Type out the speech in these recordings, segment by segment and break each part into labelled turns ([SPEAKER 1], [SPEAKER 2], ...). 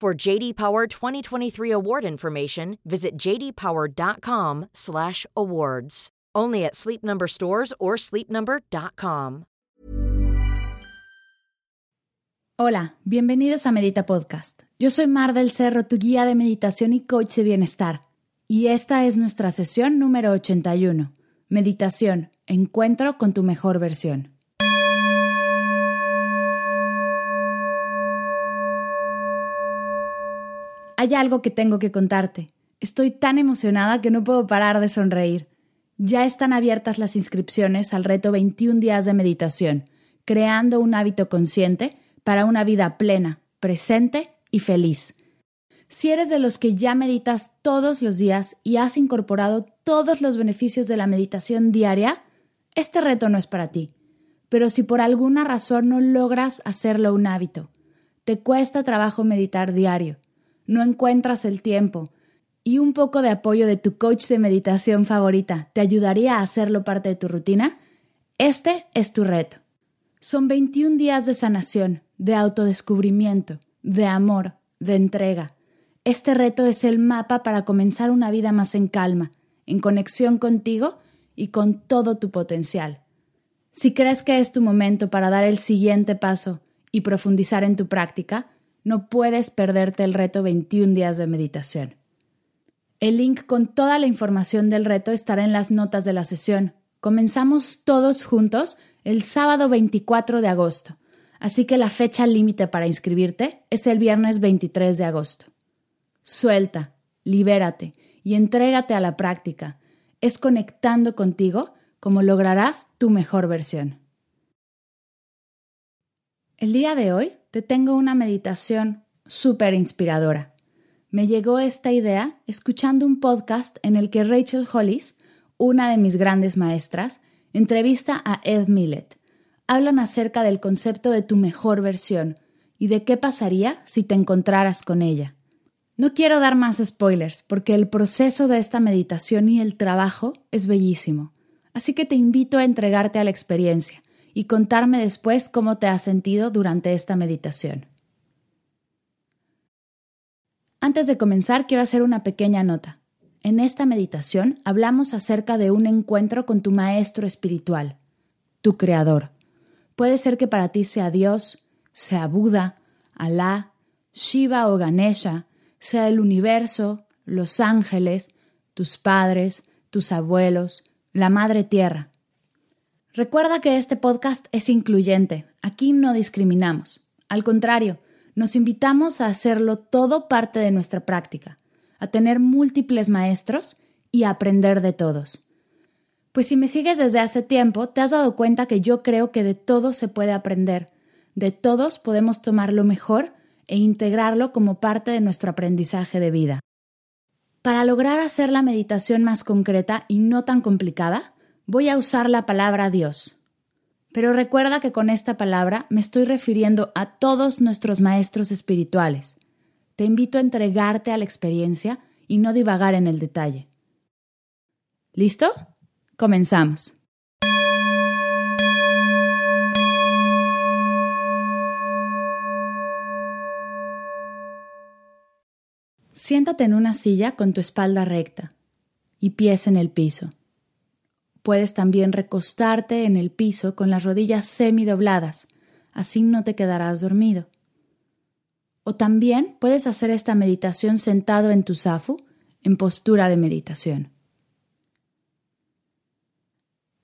[SPEAKER 1] For JD Power 2023 award information, visit jdpower.com/awards. Only at Sleep Number stores or sleepnumber.com.
[SPEAKER 2] Hola, bienvenidos a Medita Podcast. Yo soy Mar del Cerro, tu guía de meditación y coach de bienestar. Y esta es nuestra sesión número 81. Meditación, encuentro con tu mejor versión. Hay algo que tengo que contarte. Estoy tan emocionada que no puedo parar de sonreír. Ya están abiertas las inscripciones al reto 21 días de meditación, creando un hábito consciente para una vida plena, presente y feliz. Si eres de los que ya meditas todos los días y has incorporado todos los beneficios de la meditación diaria, este reto no es para ti. Pero si por alguna razón no logras hacerlo un hábito, te cuesta trabajo meditar diario, no encuentras el tiempo y un poco de apoyo de tu coach de meditación favorita te ayudaría a hacerlo parte de tu rutina, este es tu reto. Son 21 días de sanación, de autodescubrimiento, de amor, de entrega. Este reto es el mapa para comenzar una vida más en calma, en conexión contigo y con todo tu potencial. Si crees que es tu momento para dar el siguiente paso y profundizar en tu práctica, no puedes perderte el reto 21 días de meditación. El link con toda la información del reto estará en las notas de la sesión. Comenzamos todos juntos el sábado 24 de agosto, así que la fecha límite para inscribirte es el viernes 23 de agosto. Suelta, libérate y entrégate a la práctica. Es conectando contigo como lograrás tu mejor versión. El día de hoy te tengo una meditación súper inspiradora. Me llegó esta idea escuchando un podcast en el que Rachel Hollis, una de mis grandes maestras, entrevista a Ed Millett. Hablan acerca del concepto de tu mejor versión y de qué pasaría si te encontraras con ella. No quiero dar más spoilers porque el proceso de esta meditación y el trabajo es bellísimo, así que te invito a entregarte a la experiencia y contarme después cómo te has sentido durante esta meditación. Antes de comenzar, quiero hacer una pequeña nota. En esta meditación hablamos acerca de un encuentro con tu maestro espiritual, tu creador. Puede ser que para ti sea Dios, sea Buda, Alá, Shiva o Ganesha, sea el universo, los ángeles, tus padres, tus abuelos, la madre tierra. Recuerda que este podcast es incluyente, aquí no discriminamos. Al contrario, nos invitamos a hacerlo todo parte de nuestra práctica, a tener múltiples maestros y a aprender de todos. Pues si me sigues desde hace tiempo, te has dado cuenta que yo creo que de todo se puede aprender, de todos podemos tomar lo mejor e integrarlo como parte de nuestro aprendizaje de vida. Para lograr hacer la meditación más concreta y no tan complicada, voy a usar la palabra Dios. Pero recuerda que con esta palabra me estoy refiriendo a todos nuestros maestros espirituales. Te invito a entregarte a la experiencia y no divagar en el detalle. ¿Listo? Comenzamos. Siéntate en una silla con tu espalda recta y pies en el piso. Puedes también recostarte en el piso con las rodillas semidobladas, así no te quedarás dormido. O también puedes hacer esta meditación sentado en tu zafu, en postura de meditación.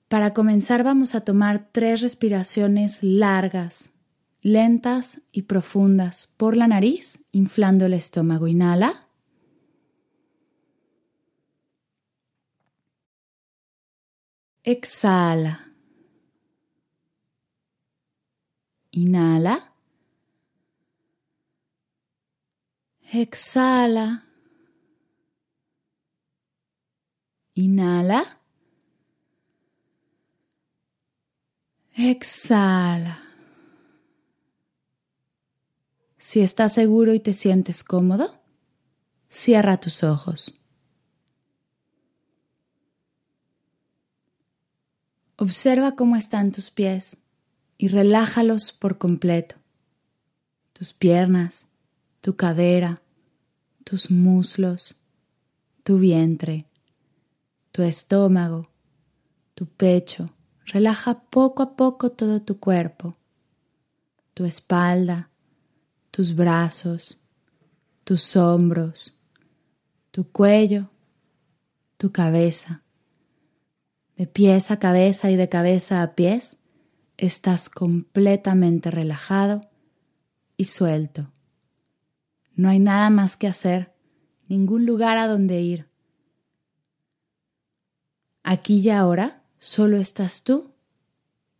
[SPEAKER 2] Para comenzar vamos a tomar tres respiraciones largas, lentas y profundas por la nariz, inflando el estómago. Inhala. Exhala. Inhala. Exhala. Inhala. Exhala. Si estás seguro y te sientes cómodo, cierra tus ojos. Observa cómo están tus pies y relájalos por completo. Tus piernas, tu cadera, tus muslos, tu vientre, tu estómago, tu pecho. Relaja poco a poco todo tu cuerpo, tu espalda, tus brazos, tus hombros, tu cuello, tu cabeza. De pies a cabeza y de cabeza a pies, estás completamente relajado y suelto. No hay nada más que hacer, ningún lugar a donde ir. Aquí y ahora solo estás tú,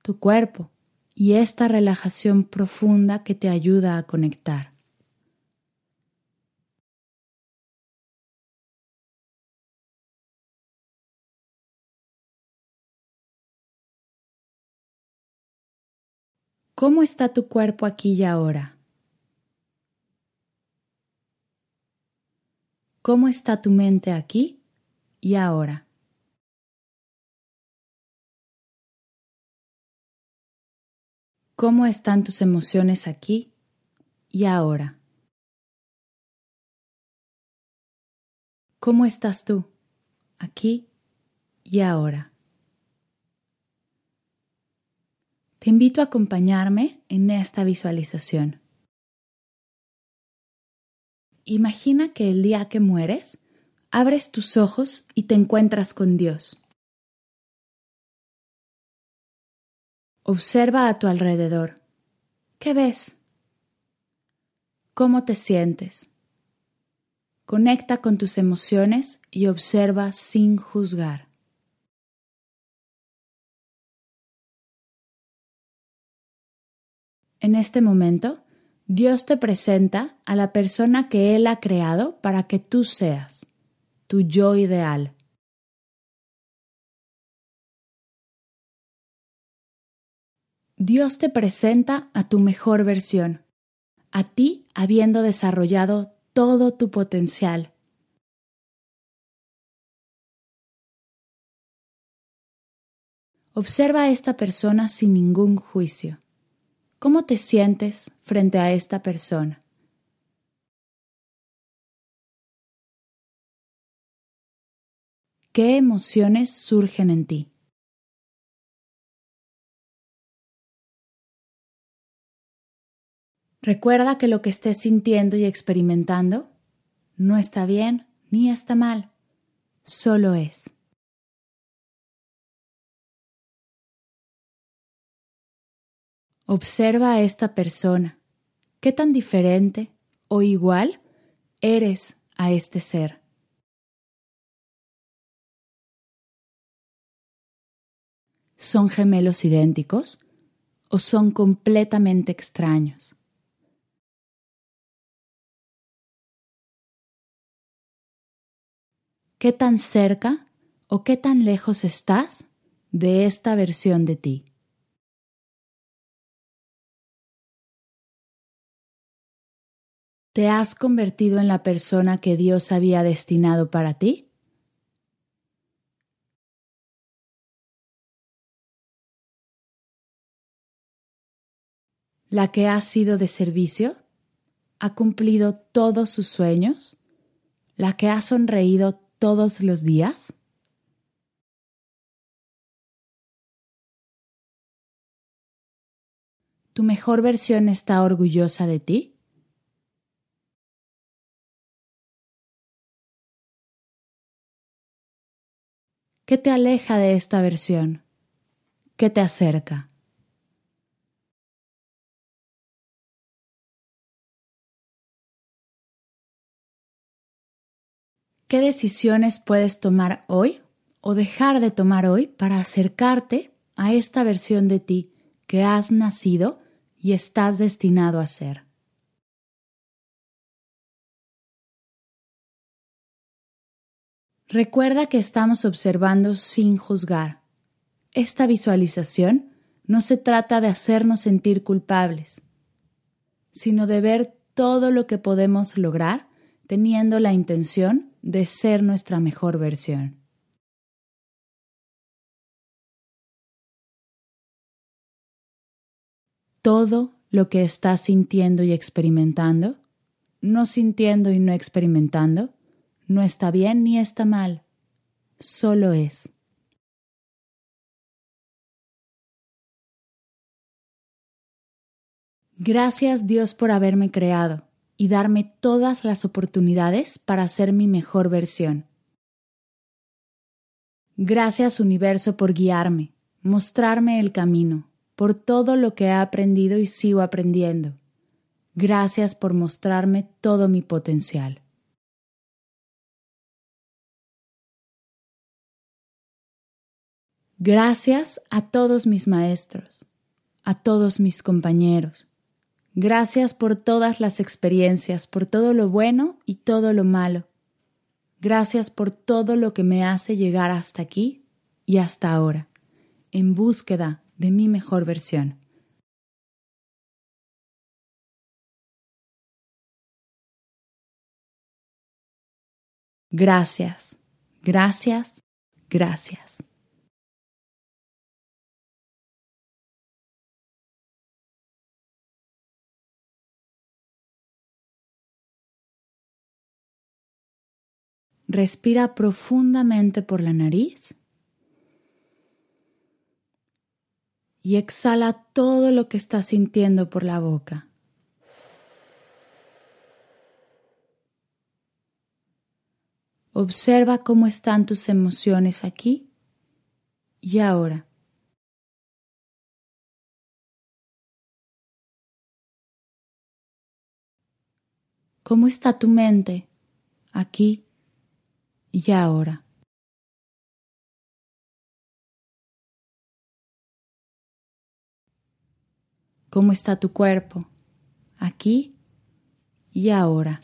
[SPEAKER 2] tu cuerpo y esta relajación profunda que te ayuda a conectar. ¿Cómo está tu cuerpo aquí y ahora? ¿Cómo está tu mente aquí y ahora? ¿Cómo están tus emociones aquí y ahora? ¿Cómo estás tú aquí y ahora? Te invito a acompañarme en esta visualización. Imagina que el día que mueres, abres tus ojos y te encuentras con Dios. Observa a tu alrededor. ¿Qué ves? ¿Cómo te sientes? Conecta con tus emociones y observa sin juzgar. En este momento, Dios te presenta a la persona que Él ha creado para que tú seas, tu yo ideal. Dios te presenta a tu mejor versión, a ti habiendo desarrollado todo tu potencial. Observa a esta persona sin ningún juicio. ¿Cómo te sientes frente a esta persona? ¿Qué emociones surgen en ti? Recuerda que lo que estés sintiendo y experimentando no está bien ni está mal, solo es. Observa a esta persona. ¿Qué tan diferente o igual eres a este ser? ¿Son gemelos idénticos o son completamente extraños? ¿Qué tan cerca o qué tan lejos estás de esta versión de ti? ¿Te has convertido en la persona que Dios había destinado para ti? ¿La que ha sido de servicio? ¿Ha cumplido todos sus sueños? ¿La que ha sonreído todos los días? ¿Tu mejor versión está orgullosa de ti? ¿Qué te aleja de esta versión? ¿Qué te acerca? ¿Qué decisiones puedes tomar hoy o dejar de tomar hoy para acercarte a esta versión de ti que has nacido y estás destinado a ser? Recuerda que estamos observando sin juzgar. Esta visualización no se trata de hacernos sentir culpables, sino de ver todo lo que podemos lograr teniendo la intención de ser nuestra mejor versión. Todo lo que estás sintiendo y experimentando, no sintiendo y no experimentando, no está bien ni está mal, solo es. Gracias Dios por haberme creado y darme todas las oportunidades para ser mi mejor versión. Gracias universo por guiarme, mostrarme el camino, por todo lo que he aprendido y sigo aprendiendo. Gracias por mostrarme todo mi potencial. Gracias a todos mis maestros, a todos mis compañeros. Gracias por todas las experiencias, por todo lo bueno y todo lo malo. Gracias por todo lo que me hace llegar hasta aquí y hasta ahora, en búsqueda de mi mejor versión. Gracias, gracias, gracias. Respira profundamente por la nariz y exhala todo lo que estás sintiendo por la boca. Observa cómo están tus emociones aquí y ahora. ¿Cómo está tu mente aquí y ahora. ¿Cómo está tu cuerpo? Aquí y ahora.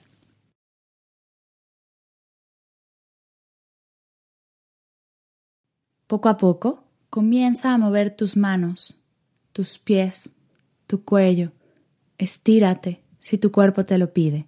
[SPEAKER 2] Poco a poco, comienza a mover tus manos, tus pies, tu cuello. Estírate si tu cuerpo te lo pide.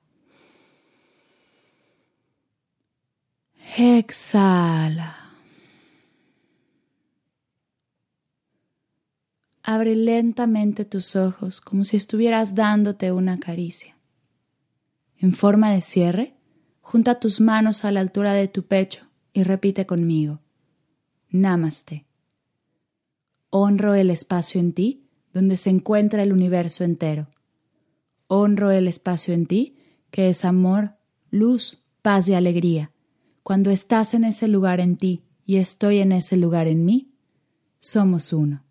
[SPEAKER 2] Exhala. Abre lentamente tus ojos como si estuvieras dándote una caricia. En forma de cierre, junta tus manos a la altura de tu pecho y repite conmigo. Namaste. Honro el espacio en ti donde se encuentra el universo entero. Honro el espacio en ti que es amor, luz, paz y alegría cuando estás en ese lugar en ti y estoy en ese lugar en mí, somos uno.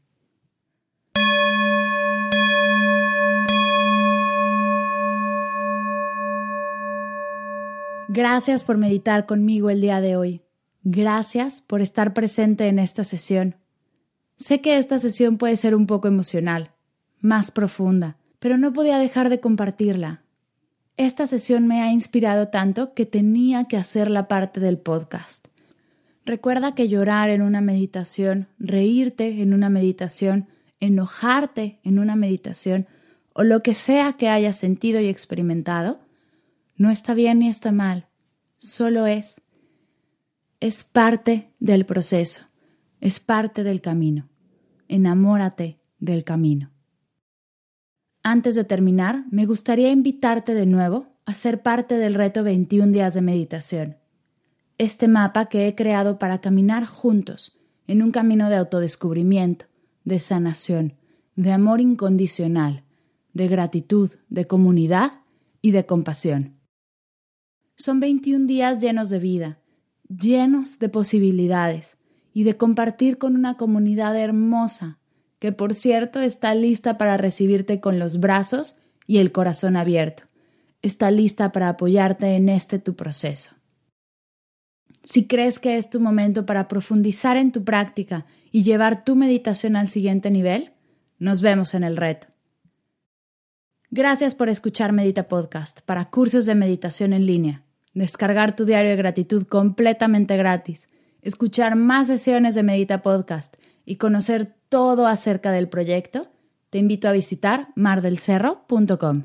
[SPEAKER 2] Gracias por meditar conmigo el día de hoy. Gracias por estar presente en esta sesión. Sé que esta sesión puede ser un poco emocional, más profunda, pero no podía dejar de compartirla. Esta sesión me ha inspirado tanto que tenía que hacer la parte del podcast. Recuerda que llorar en una meditación, reírte en una meditación, enojarte en una meditación o lo que sea que hayas sentido y experimentado, no está bien ni está mal, solo es. Es parte del proceso, es parte del camino. Enamórate del camino. Antes de terminar, me gustaría invitarte de nuevo a ser parte del reto 21 días de meditación. Este mapa que he creado para caminar juntos en un camino de autodescubrimiento, de sanación, de amor incondicional, de gratitud, de comunidad y de compasión. Son 21 días llenos de vida, llenos de posibilidades y de compartir con una comunidad hermosa que por cierto está lista para recibirte con los brazos y el corazón abierto. Está lista para apoyarte en este tu proceso. Si crees que es tu momento para profundizar en tu práctica y llevar tu meditación al siguiente nivel, nos vemos en el reto. Gracias por escuchar Medita Podcast para cursos de meditación en línea descargar tu diario de gratitud completamente gratis, escuchar más sesiones de Medita Podcast y conocer todo acerca del proyecto, te invito a visitar mardelcerro.com.